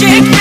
magic.